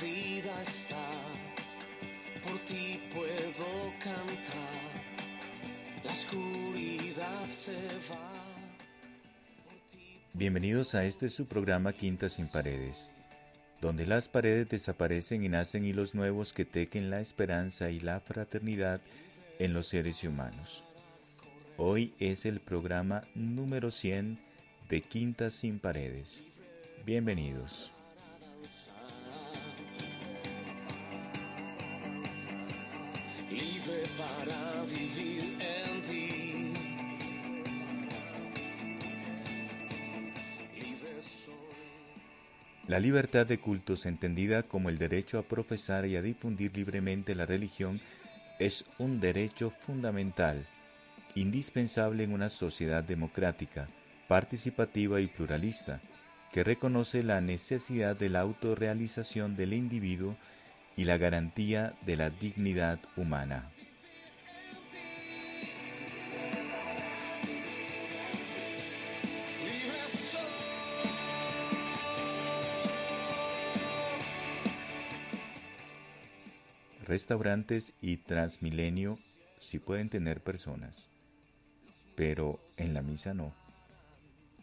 vida está, por ti puedo cantar, la oscuridad se va. Bienvenidos a este su programa Quinta sin Paredes, donde las paredes desaparecen y nacen hilos nuevos que tequen la esperanza y la fraternidad en los seres humanos. Hoy es el programa número 100 de Quinta sin Paredes. Bienvenidos. Para vivir en ti. La libertad de cultos, entendida como el derecho a profesar y a difundir libremente la religión, es un derecho fundamental, indispensable en una sociedad democrática, participativa y pluralista, que reconoce la necesidad de la autorrealización del individuo y la garantía de la dignidad humana. Restaurantes y Transmilenio sí pueden tener personas, pero en la misa no.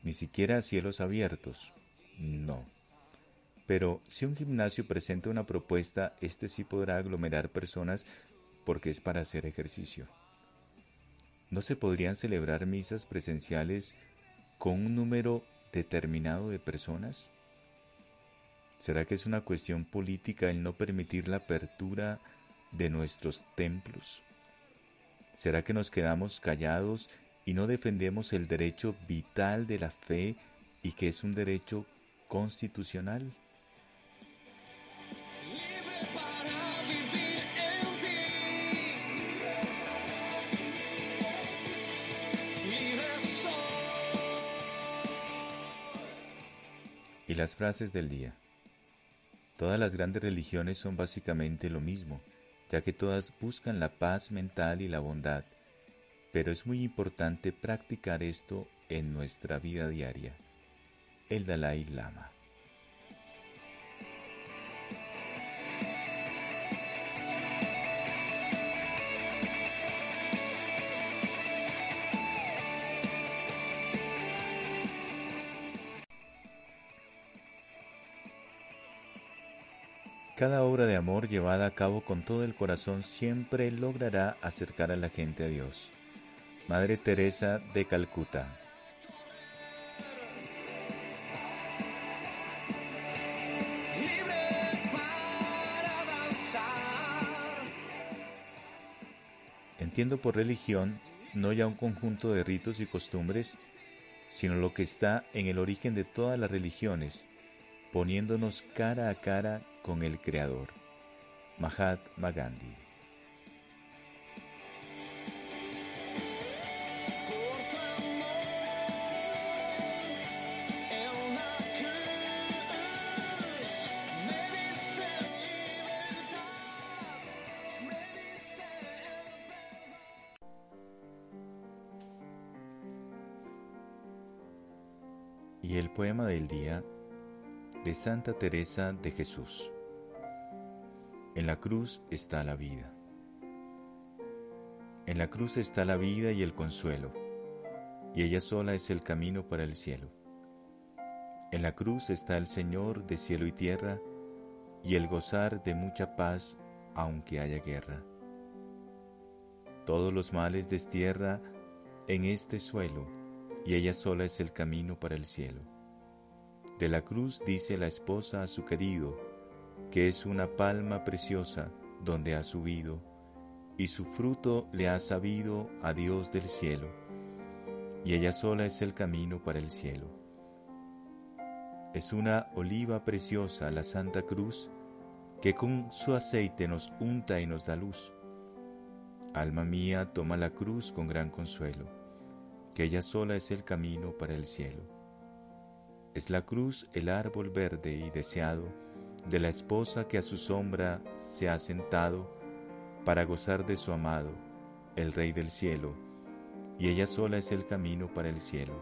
Ni siquiera cielos abiertos, no. Pero si un gimnasio presenta una propuesta, este sí podrá aglomerar personas porque es para hacer ejercicio. ¿No se podrían celebrar misas presenciales con un número determinado de personas? ¿Será que es una cuestión política el no permitir la apertura de nuestros templos? ¿Será que nos quedamos callados y no defendemos el derecho vital de la fe y que es un derecho constitucional? Y las frases del día. Todas las grandes religiones son básicamente lo mismo, ya que todas buscan la paz mental y la bondad, pero es muy importante practicar esto en nuestra vida diaria. El Dalai Lama. Cada obra de amor llevada a cabo con todo el corazón siempre logrará acercar a la gente a Dios. Madre Teresa de Calcuta. Entiendo por religión no ya un conjunto de ritos y costumbres, sino lo que está en el origen de todas las religiones, poniéndonos cara a cara con el Creador. Mahatma Gandhi. Y el poema del día de Santa Teresa de Jesús. En la cruz está la vida. En la cruz está la vida y el consuelo, y ella sola es el camino para el cielo. En la cruz está el Señor de cielo y tierra, y el gozar de mucha paz aunque haya guerra. Todos los males destierra en este suelo, y ella sola es el camino para el cielo. De la cruz dice la esposa a su querido, que es una palma preciosa donde ha subido, y su fruto le ha sabido a Dios del cielo, y ella sola es el camino para el cielo. Es una oliva preciosa la Santa Cruz, que con su aceite nos unta y nos da luz. Alma mía, toma la cruz con gran consuelo, que ella sola es el camino para el cielo. Es la cruz el árbol verde y deseado de la esposa que a su sombra se ha sentado para gozar de su amado, el Rey del cielo, y ella sola es el camino para el cielo.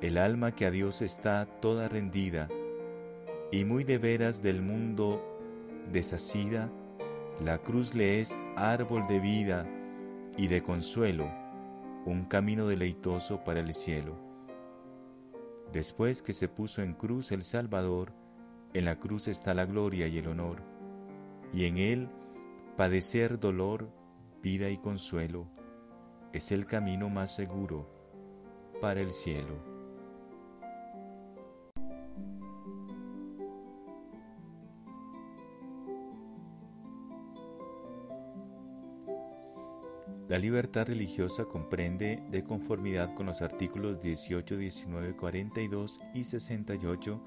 El alma que a Dios está toda rendida y muy de veras del mundo desasida, la cruz le es árbol de vida y de consuelo, un camino deleitoso para el cielo. Después que se puso en cruz el Salvador, en la cruz está la gloria y el honor, y en él padecer dolor, vida y consuelo es el camino más seguro para el cielo. La libertad religiosa comprende, de conformidad con los artículos 18, 19, 42 y 68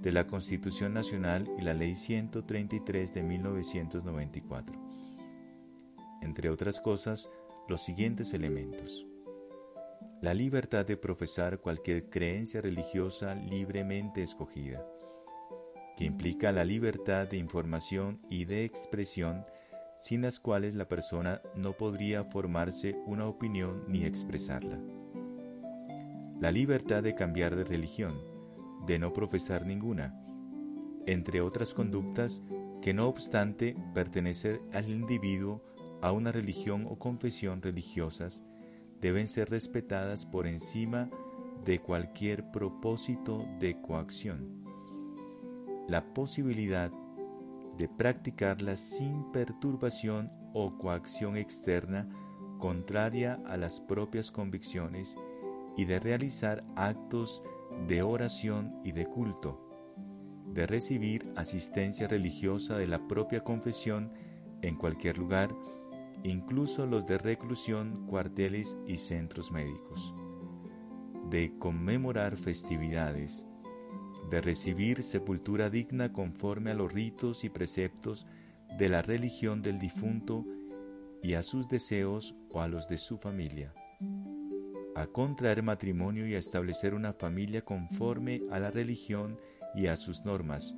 de la Constitución Nacional y la Ley 133 de 1994, entre otras cosas, los siguientes elementos. La libertad de profesar cualquier creencia religiosa libremente escogida, que implica la libertad de información y de expresión sin las cuales la persona no podría formarse una opinión ni expresarla. La libertad de cambiar de religión, de no profesar ninguna, entre otras conductas que no obstante pertenecer al individuo a una religión o confesión religiosas, deben ser respetadas por encima de cualquier propósito de coacción. La posibilidad de practicarlas sin perturbación o coacción externa contraria a las propias convicciones y de realizar actos de oración y de culto, de recibir asistencia religiosa de la propia confesión en cualquier lugar, incluso los de reclusión, cuarteles y centros médicos, de conmemorar festividades, de recibir sepultura digna conforme a los ritos y preceptos de la religión del difunto y a sus deseos o a los de su familia, a contraer matrimonio y a establecer una familia conforme a la religión y a sus normas,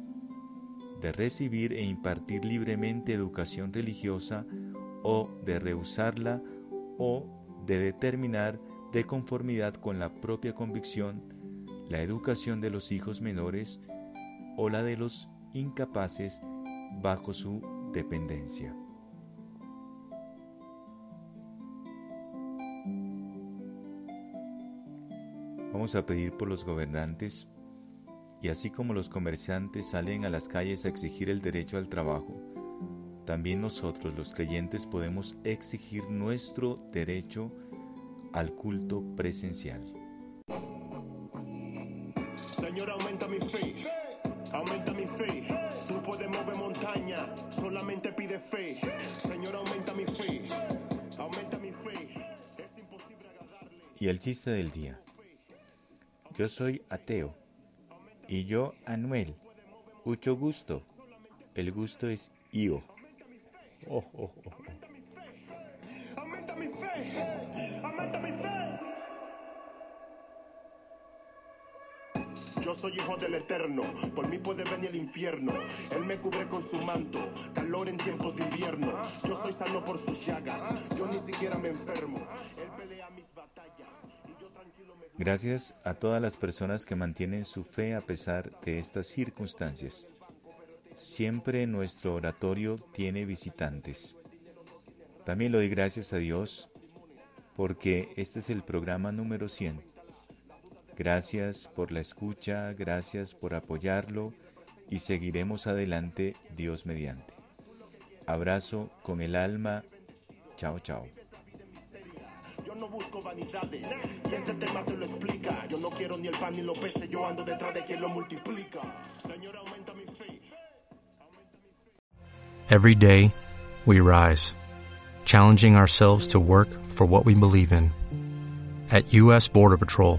de recibir e impartir libremente educación religiosa o de rehusarla o de determinar de conformidad con la propia convicción la educación de los hijos menores o la de los incapaces bajo su dependencia. Vamos a pedir por los gobernantes y así como los comerciantes salen a las calles a exigir el derecho al trabajo, también nosotros los creyentes podemos exigir nuestro derecho al culto presencial. Señor, aumenta mi fe, aumenta mi fe. Tú puedes mover montaña, solamente pide fe. Señor, aumenta mi fe, aumenta mi fe. Es imposible agradarle. Y el chiste del día. Yo soy ateo. Y yo, Anuel. Mucho gusto. El gusto es Io. Oh, oh, oh, Yo soy hijo del Eterno, por mí puede venir el infierno. Él me cubre con su manto, calor en tiempos de invierno. Yo soy sano por sus llagas, yo ni siquiera me enfermo. Él pelea mis batallas y yo tranquilo me Gracias a todas las personas que mantienen su fe a pesar de estas circunstancias. Siempre nuestro oratorio tiene visitantes. También le doy gracias a Dios porque este es el programa número 100. Gracias por la escucha, gracias por apoyarlo y seguiremos adelante Dios mediante. Abrazo con el alma. Chao, chao. Yo no busco vanidades y este tema te lo explica. Yo no quiero ni el pan ni los peces, yo ando detrás de quien lo multiplica. Señor, aumenta mi fe. Every day, we rise, challenging ourselves to work for what we believe in. At U.S. Border Patrol,